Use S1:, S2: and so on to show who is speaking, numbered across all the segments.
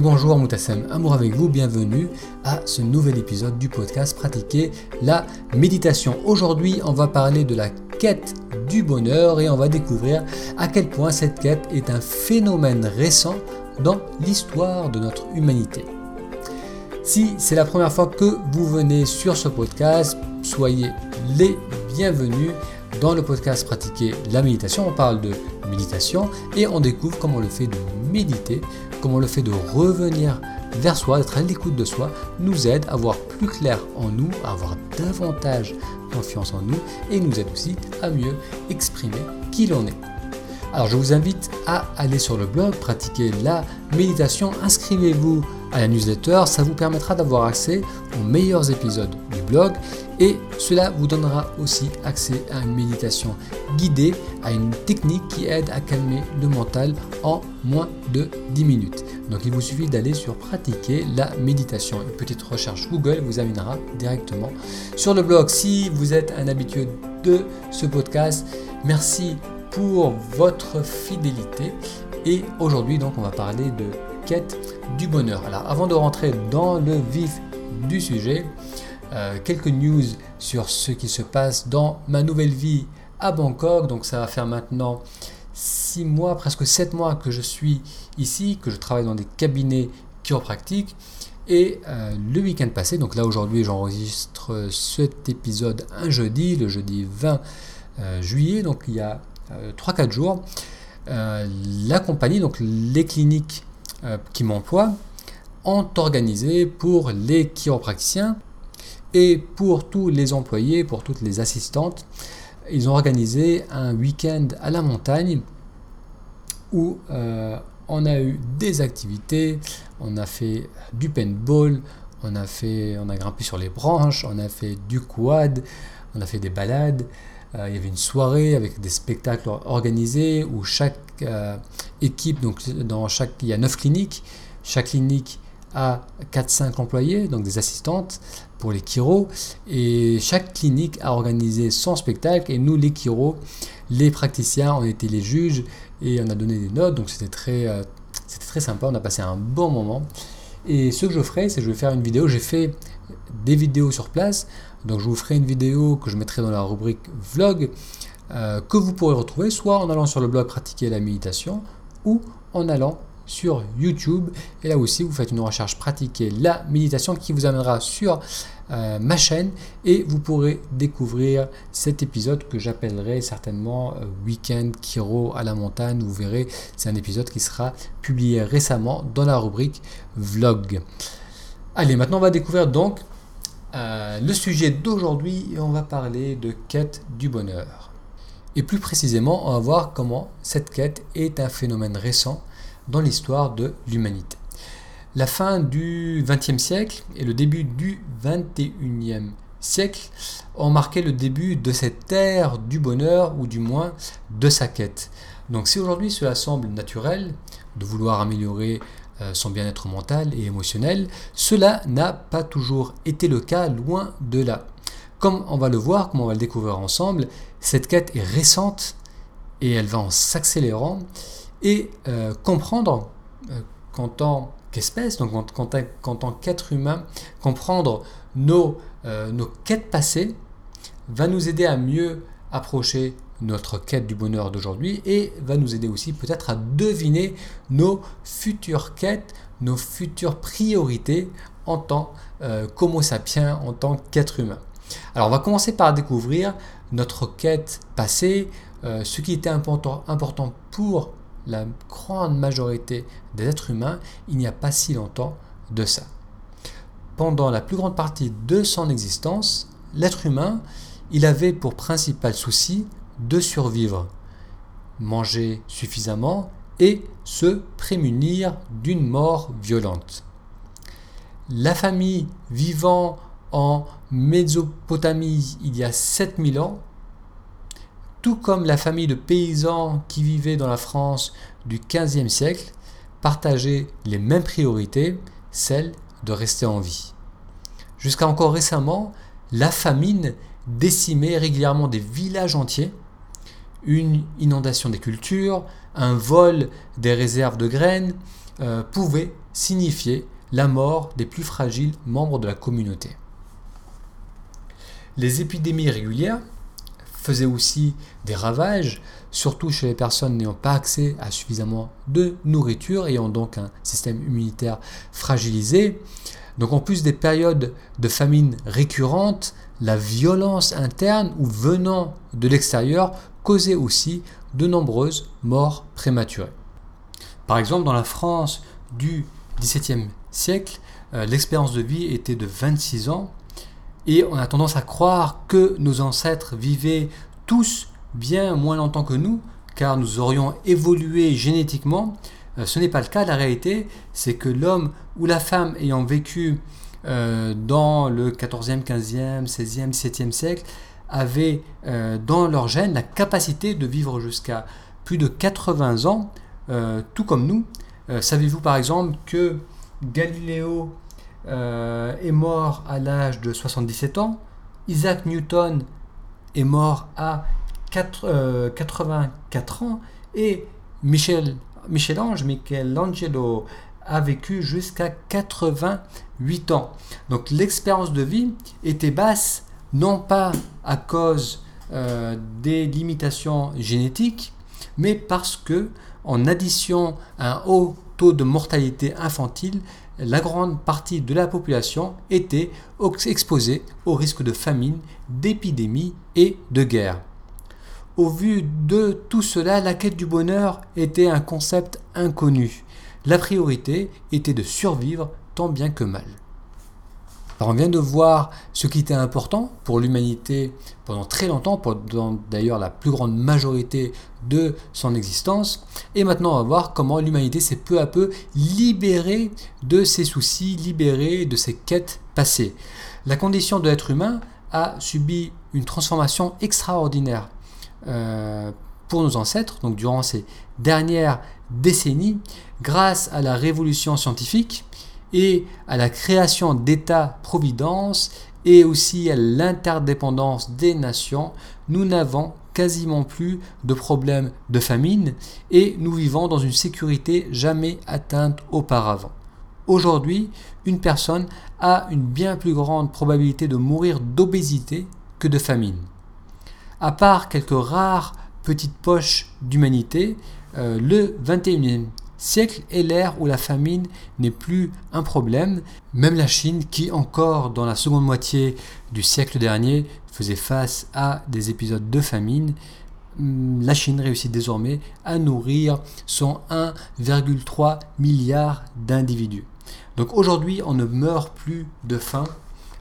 S1: Bonjour Moutassem, amour avec vous, bienvenue à ce nouvel épisode du podcast Pratiquer la méditation. Aujourd'hui, on va parler de la quête du bonheur et on va découvrir à quel point cette quête est un phénomène récent dans l'histoire de notre humanité. Si c'est la première fois que vous venez sur ce podcast, soyez les bienvenus dans le podcast Pratiquer la méditation. On parle de méditation et on découvre comment le fait de méditer, comment le fait de revenir vers soi, d'être à l'écoute de soi, nous aide à voir plus clair en nous, à avoir davantage confiance en nous et nous aide aussi à mieux exprimer qui l'on est. Alors je vous invite à aller sur le blog, pratiquer la méditation, inscrivez-vous à la newsletter, ça vous permettra d'avoir accès aux meilleurs épisodes du blog et cela vous donnera aussi accès à une méditation guidée, à une technique qui aide à calmer le mental en moins de 10 minutes. Donc il vous suffit d'aller sur pratiquer la méditation. Une petite recherche Google vous amènera directement sur le blog. Si vous êtes un habitué de ce podcast, merci pour votre fidélité. Et aujourd'hui donc on va parler de quête du bonheur. Alors avant de rentrer dans le vif du sujet, euh, quelques news sur ce qui se passe dans ma nouvelle vie à Bangkok. Donc ça va faire maintenant 6 mois, presque 7 mois que je suis ici, que je travaille dans des cabinets chiropractiques. Et euh, le week-end passé, donc là aujourd'hui j'enregistre cet épisode un jeudi, le jeudi 20 euh, juillet, donc il y a 3-4 jours, la compagnie, donc les cliniques qui m'emploient, ont organisé pour les chiropracticiens et pour tous les employés, pour toutes les assistantes, ils ont organisé un week-end à la montagne où euh, on a eu des activités, on a fait du paintball, on a, fait, on a grimpé sur les branches, on a fait du quad, on a fait des balades. Euh, il y avait une soirée avec des spectacles organisés où chaque euh, équipe, donc dans chaque, il y a 9 cliniques, chaque clinique a 4-5 employés, donc des assistantes, pour les chiro. Et chaque clinique a organisé son spectacle et nous les chiro, les praticiens, on était les juges et on a donné des notes. Donc c'était très, euh, c'était sympa, on a passé un bon moment. Et ce que je ferai c'est que je vais faire une vidéo, j'ai fait des vidéos sur place. Donc je vous ferai une vidéo que je mettrai dans la rubrique vlog euh, que vous pourrez retrouver soit en allant sur le blog pratiquer la méditation ou en allant sur YouTube. Et là aussi, vous faites une recherche pratiquer la méditation qui vous amènera sur euh, ma chaîne et vous pourrez découvrir cet épisode que j'appellerai certainement euh, Weekend Kiro à la montagne. Vous verrez, c'est un épisode qui sera publié récemment dans la rubrique Vlog. Allez, maintenant on va découvrir donc euh, le sujet d'aujourd'hui et on va parler de quête du bonheur. Et plus précisément, on va voir comment cette quête est un phénomène récent dans l'histoire de l'humanité. La fin du XXe siècle et le début du XXIe siècle ont marqué le début de cette ère du bonheur ou du moins de sa quête. Donc si aujourd'hui cela semble naturel de vouloir améliorer euh, son bien-être mental et émotionnel, cela n'a pas toujours été le cas, loin de là. Comme on va le voir, comme on va le découvrir ensemble, cette quête est récente et elle va en s'accélérant et euh, comprendre euh, qu'en tant qu'espèce, donc qu'en tant qu'être humain, comprendre nos, euh, nos quêtes passées va nous aider à mieux approcher notre quête du bonheur d'aujourd'hui et va nous aider aussi peut-être à deviner nos futures quêtes, nos futures priorités en tant qu'homo sapiens, en tant qu'être humain. Alors on va commencer par découvrir notre quête passée, ce qui était important, important pour la grande majorité des êtres humains il n'y a pas si longtemps de ça. Pendant la plus grande partie de son existence, l'être humain, il avait pour principal souci de survivre, manger suffisamment et se prémunir d'une mort violente. La famille vivant en Mésopotamie il y a 7000 ans tout comme la famille de paysans qui vivaient dans la France du XVe siècle, partageaient les mêmes priorités, celles de rester en vie. Jusqu'à encore récemment, la famine décimait régulièrement des villages entiers, une inondation des cultures, un vol des réserves de graines, euh, pouvait signifier la mort des plus fragiles membres de la communauté. Les épidémies régulières faisaient aussi des ravages, surtout chez les personnes n'ayant pas accès à suffisamment de nourriture, ayant donc un système immunitaire fragilisé. Donc en plus des périodes de famine récurrentes, la violence interne ou venant de l'extérieur causait aussi de nombreuses morts prématurées. Par exemple, dans la France du XVIIe siècle, euh, l'expérience de vie était de 26 ans et on a tendance à croire que nos ancêtres vivaient tous bien moins longtemps que nous, car nous aurions évolué génétiquement. Euh, ce n'est pas le cas. La réalité, c'est que l'homme ou la femme ayant vécu euh, dans le 14e, 15e, 16e, 17e siècle avaient euh, dans leur gène la capacité de vivre jusqu'à plus de 80 ans, tout comme nous. Savez-vous par exemple que Galiléo est mort à l'âge de 77 ans, Isaac Newton est mort à 84 ans et Michel, Michel-Ange, Michelangelo a vécu jusqu'à 88 ans. Donc l'expérience de vie était basse, non pas à cause euh, des limitations génétiques, mais parce que en addition à un haut taux de mortalité infantile, la grande partie de la population était exposée au risque de famine, d'épidémie et de guerre. Au vu de tout cela, la quête du bonheur était un concept inconnu. La priorité était de survivre tant bien que mal. Alors on vient de voir ce qui était important pour l'humanité pendant très longtemps, pendant d'ailleurs la plus grande majorité de son existence. Et maintenant on va voir comment l'humanité s'est peu à peu libérée de ses soucis, libérée de ses quêtes passées. La condition de l'être humain a subi une transformation extraordinaire. Euh, pour nos ancêtres, donc durant ces dernières décennies, grâce à la révolution scientifique et à la création d'États-providence et aussi à l'interdépendance des nations, nous n'avons quasiment plus de problèmes de famine et nous vivons dans une sécurité jamais atteinte auparavant. Aujourd'hui, une personne a une bien plus grande probabilité de mourir d'obésité que de famine à part quelques rares petites poches d'humanité, euh, le 21e siècle est l'ère où la famine n'est plus un problème. Même la Chine, qui encore dans la seconde moitié du siècle dernier faisait face à des épisodes de famine, hum, la Chine réussit désormais à nourrir son 1,3 milliard d'individus. Donc aujourd'hui, on ne meurt plus de faim.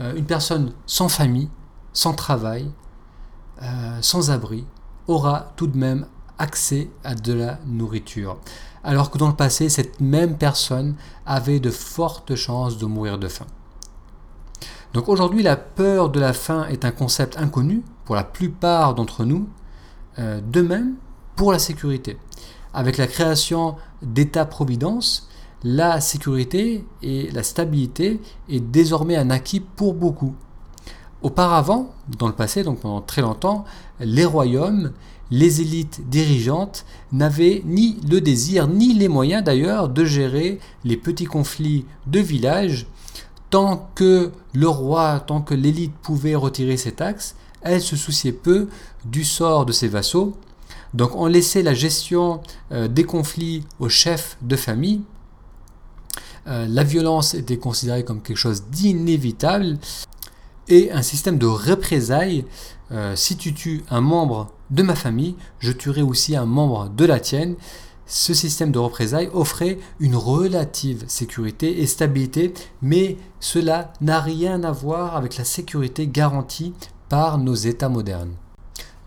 S1: Euh, une personne sans famille, sans travail, euh, sans abri aura tout de même accès à de la nourriture. Alors que dans le passé, cette même personne avait de fortes chances de mourir de faim. Donc aujourd'hui, la peur de la faim est un concept inconnu pour la plupart d'entre nous, euh, de même pour la sécurité. Avec la création d'État-providence, la sécurité et la stabilité est désormais un acquis pour beaucoup. Auparavant, dans le passé, donc pendant très longtemps, les royaumes, les élites dirigeantes n'avaient ni le désir ni les moyens d'ailleurs de gérer les petits conflits de village. Tant que le roi, tant que l'élite pouvait retirer ses taxes, elle se souciait peu du sort de ses vassaux. Donc on laissait la gestion euh, des conflits aux chefs de famille. Euh, la violence était considérée comme quelque chose d'inévitable et un système de représailles. Euh, si tu tues un membre de ma famille, je tuerai aussi un membre de la tienne. Ce système de représailles offrait une relative sécurité et stabilité, mais cela n'a rien à voir avec la sécurité garantie par nos États modernes.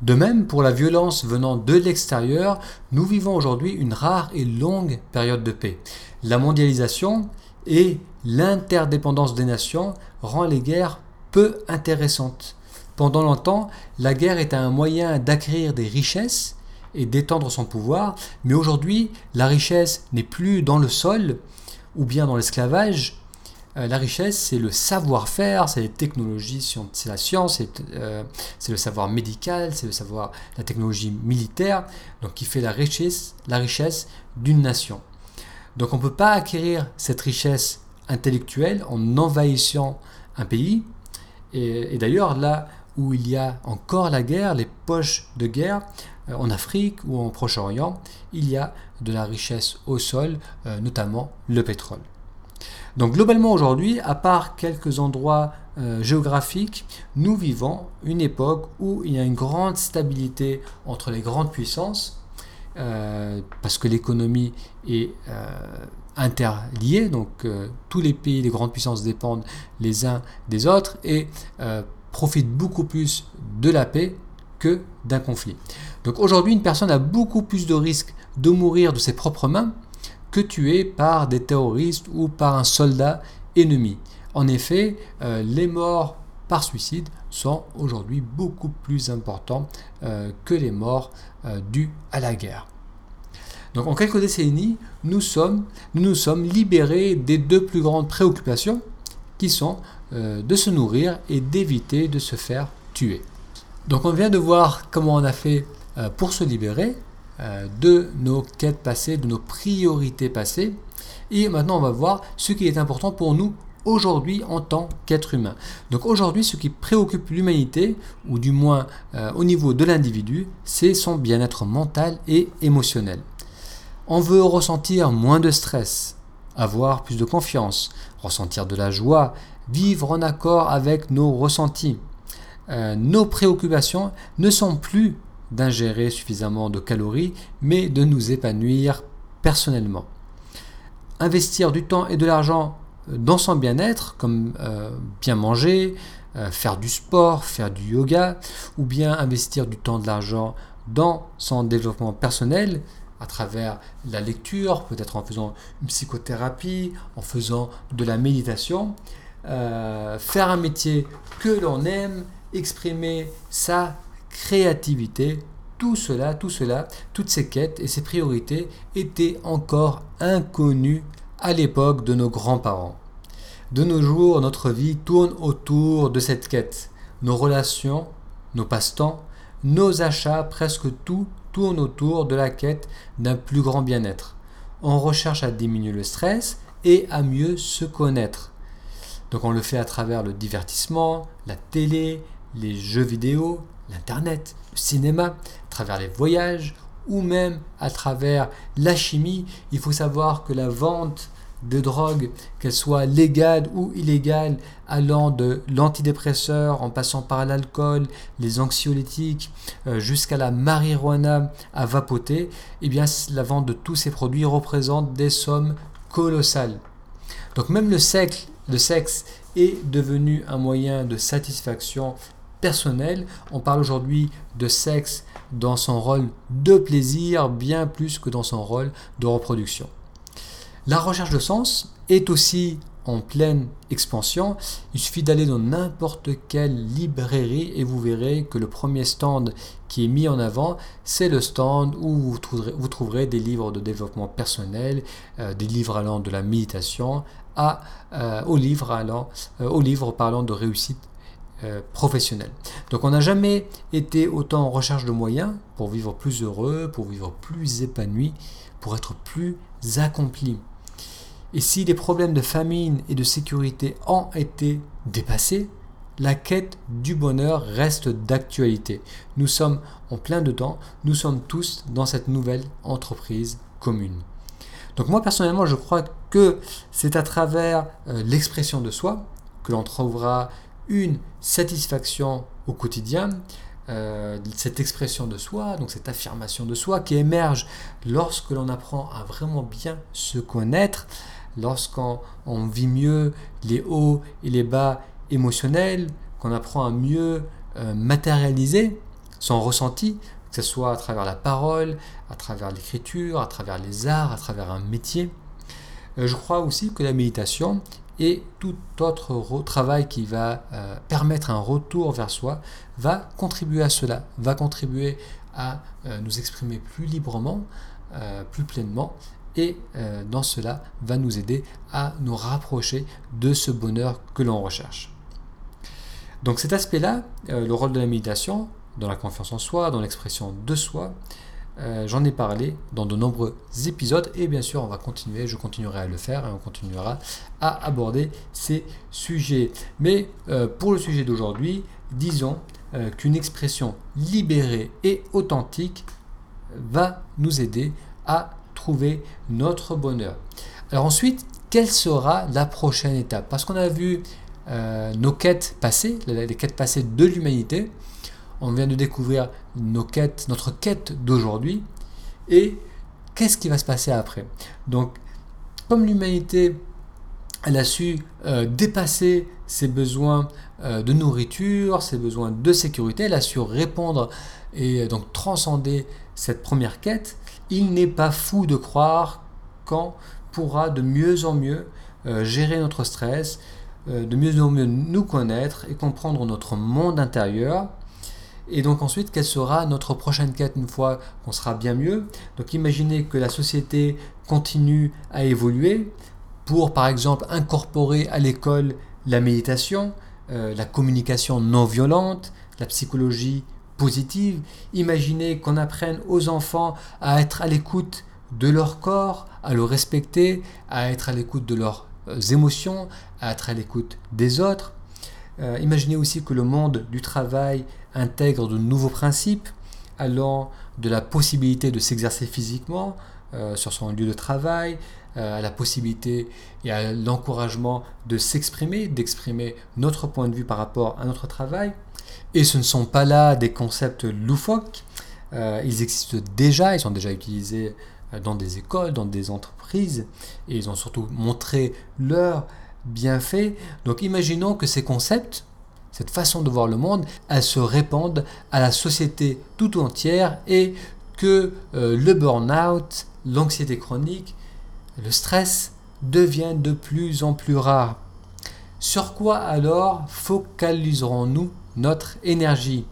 S1: De même, pour la violence venant de l'extérieur, nous vivons aujourd'hui une rare et longue période de paix. La mondialisation et l'interdépendance des nations rend les guerres peu intéressante. Pendant longtemps, la guerre était un moyen d'acquérir des richesses et d'étendre son pouvoir, mais aujourd'hui, la richesse n'est plus dans le sol ou bien dans l'esclavage. Euh, la richesse, c'est le savoir-faire, c'est les technologies, c'est la science, euh, c'est le savoir médical, c'est le savoir, la technologie militaire, donc qui fait la richesse, la richesse d'une nation. Donc on ne peut pas acquérir cette richesse intellectuelle en envahissant un pays. Et, d'ailleurs, là où il y a encore la guerre, les poches de guerre, euh, en Afrique ou en Proche-Orient, il y a de la richesse au sol, euh, notamment le pétrole. Donc globalement aujourd'hui, à part quelques endroits euh, géographiques, nous vivons une époque où il y a une grande stabilité entre les grandes puissances, parce que l'économie est interliée, donc tous les pays, les grandes puissances dépendent les uns des autres et profitent beaucoup plus de la paix que d'un conflit. Donc aujourd'hui, une personne a beaucoup plus de risques de mourir de ses propres mains que tué par des terroristes ou par un soldat ennemi. En effet, euh, les morts par suicide sont aujourd'hui beaucoup plus importants euh, que les morts euh, dues à la guerre. Donc en quelques décennies, nous sommes, nous, sommes libérés des deux plus grandes préoccupations qui sont de se nourrir et d'éviter de se faire tuer. Donc on vient de voir comment on a fait euh, pour se libérer euh, de nos quêtes passées, de nos priorités passées. Et maintenant, on va voir ce qui est important pour nous aujourd'hui en tant qu'être humain. Donc aujourd'hui, ce qui préoccupe l'humanité, ou du moins euh, au niveau de l'individu, c'est son bien-être mental et émotionnel. On veut ressentir moins de stress, avoir plus de confiance, ressentir de la joie, vivre en accord avec nos ressentis. nos préoccupations ne sont plus d'ingérer suffisamment de calories, mais de nous épanouir personnellement. Investir du temps et de l'argent dans son bien-être, comme euh, bien manger, euh, faire du sport, faire du yoga, ou bien investir du temps, de l'argent dans son développement personnel, à travers la lecture, peut-être en faisant une psychothérapie, en faisant de la méditation, euh, faire un métier que l'on aime, exprimer sa créativité, tout cela, tout cela, toutes ces quêtes et ces priorités étaient encore inconnues à l'époque de nos grands-parents. De nos jours, notre vie tourne autour de cette quête. Nos relations, nos passe-temps, nos achats, presque tout tourne autour de la quête d'un plus grand bien-être. On recherche à diminuer le stress et à mieux se connaître. Donc on le fait à travers le divertissement, la télé, les jeux vidéo, l'Internet, le cinéma, à travers les voyages ou même à travers la chimie. Il faut savoir que la vente de drogue, qu'elle soit légale ou illégale, allant de l'antidépresseur en passant par l'alcool, les anxiolytiques, euh, jusqu'à la marijuana à vapoter, eh bien la vente de tous ces produits représente des sommes colossales. Donc même le sexe, le sexe est devenu un moyen de satisfaction personnel. On parle aujourd'hui de sexe dans son rôle de plaisir bien plus que dans son rôle de reproduction. La recherche de sens est aussi en pleine expansion. Il suffit d'aller dans n'importe quelle librairie et vous verrez que le premier stand qui est mis en avant, c'est le stand où vous trouverez, des livres de développement personnel, euh, des livres allant de la méditation à, euh, aux, livres euh, aux livres parlant de réussite euh, professionnel. Donc on n'a jamais été autant en recherche de moyens pour vivre plus heureux, pour vivre plus épanoui, pour être plus accompli. Et si les problèmes de famine et de sécurité ont été dépassés, la quête du bonheur reste d'actualité. Nous sommes en plein dedans, nous sommes tous dans cette nouvelle entreprise commune. Donc moi personnellement je crois que c'est à travers euh, l'expression de soi que l'on trouvera une satisfaction au quotidien, euh, cette expression de soi, donc cette affirmation de soi qui émerge lorsque l'on apprend à vraiment bien se connaître, lorsqu'on vit mieux les hauts et les bas émotionnels, qu'on apprend à mieux euh, matérialiser son ressenti, que ce soit à travers la parole, à travers l'écriture, à travers les arts, à travers un métier. Euh, je crois aussi que la méditation et tout autre travail qui va euh, permettre un retour vers soi va contribuer à cela, va contribuer à nous exprimer plus librement, plus pleinement, et dans cela va nous aider à nous rapprocher de ce bonheur que l'on recherche. Donc cet aspect-là, le rôle de la méditation, dans la confiance en soi, dans l'expression de soi, euh, j'en ai parlé dans de nombreux épisodes et bien sûr on va continuer, je continuerai à le faire et on continuera à aborder ces sujets. Mais euh, pour le sujet d'aujourd'hui, disons euh, qu'une expression libérée et authentique va nous aider à trouver notre bonheur. Alors ensuite, quelle sera la prochaine étape? Parce qu'on a vu nos quêtes passées, les quêtes passées de l'humanité, on vient de découvrir nos quêtes, notre quête d'aujourd'hui et qu'est-ce qui va se passer après? Donc, comme l'humanité, elle a su euh, dépasser ses besoins euh, de nourriture, ses besoins de sécurité, elle a su répondre et donc transcender cette première quête, il n'est pas fou de croire qu'on pourra de mieux en mieux euh, gérer notre stress, de mieux en mieux nous connaître et comprendre notre monde intérieur. Et donc ensuite, quelle sera notre prochaine quête une fois qu'on sera bien mieux? Donc imaginez que la société continue à évoluer pour par exemple incorporer à l'école la méditation, euh, la communication non violente, la psychologie positive. Imaginez qu'on apprenne aux enfants à être à l'écoute de leur corps, à le respecter, à être à l'écoute de leurs euh, émotions, à être à l'écoute des autres. Euh, imaginez aussi que le monde du travail intègre de nouveaux principes allant de la possibilité de s'exercer physiquement euh, sur son lieu de travail, à la possibilité et à l'encouragement de s'exprimer, d'exprimer notre point de vue par rapport à notre travail. Et ce ne sont pas là des concepts loufoques, ils existent déjà, ils sont déjà utilisés dans des écoles, dans des entreprises, et ils ont surtout montré leur bien fait. Donc imaginons que ces concepts, cette façon de voir le monde, elles se répandent à la société tout entière et que euh, le burn-out, l'anxiété chronique, le stress deviennent de plus en plus rares. Sur quoi alors focaliserons-nous notre énergie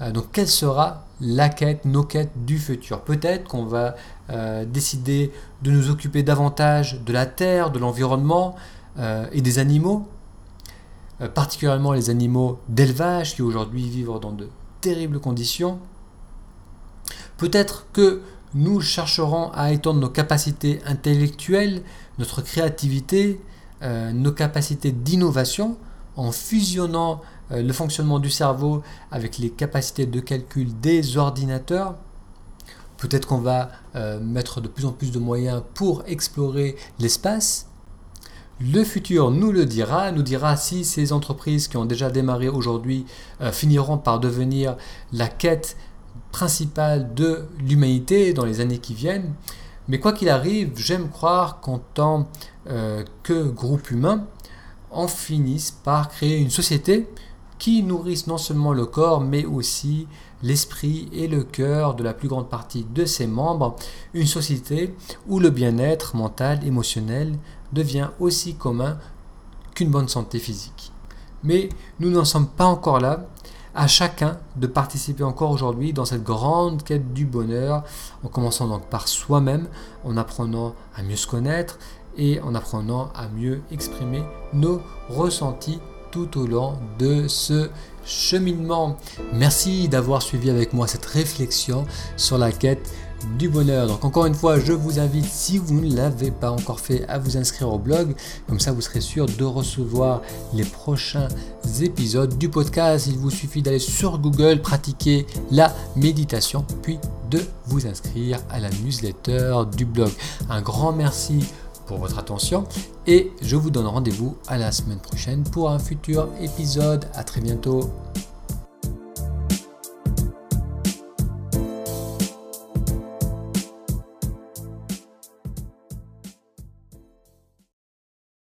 S1: euh, Donc quelle sera la quête, nos quêtes du futur? Peut-être qu'on va euh, décider de nous occuper davantage de la terre, de l'environnement, euh, et des animaux, particulièrement les animaux d'élevage qui aujourd'hui vivent dans de terribles conditions. Peut-être que nous chercherons à étendre nos capacités intellectuelles, notre créativité, nos capacités d'innovation en fusionnant le fonctionnement du cerveau avec les capacités de calcul des ordinateurs. Peut-être qu'on va mettre de plus en plus de moyens pour explorer l'espace le futur nous le dira, nous dira si ces entreprises qui ont déjà démarré aujourd'hui euh, finiront par devenir la quête principale de l'humanité dans les années qui viennent. Mais quoi qu'il arrive, j'aime croire qu'en tant euh, que groupe humain, on finisse par créer une société qui nourrisse non seulement le corps, mais aussi l'esprit et le cœur de la plus grande partie de ses membres, une société où le bien-être mental, émotionnel devient aussi commun qu'une bonne santé physique. Mais nous n'en sommes pas encore là. À chacun de participer encore aujourd'hui dans cette grande quête du bonheur, en commençant donc par soi-même, en apprenant à mieux se connaître et en apprenant à mieux exprimer nos ressentis tout au long de ce cheminement. Merci d'avoir suivi avec moi cette réflexion sur la quête du bonheur. Donc encore une fois, je vous invite, si vous ne l'avez pas encore fait, à vous inscrire au blog. Comme ça, vous serez sûr de recevoir les prochains épisodes du podcast. Il vous suffit d'aller sur Google, pratiquer la méditation, puis de vous inscrire à la newsletter du blog. Un grand merci pour votre attention et je vous donne rendez-vous à la semaine prochaine pour un futur épisode. À très bientôt.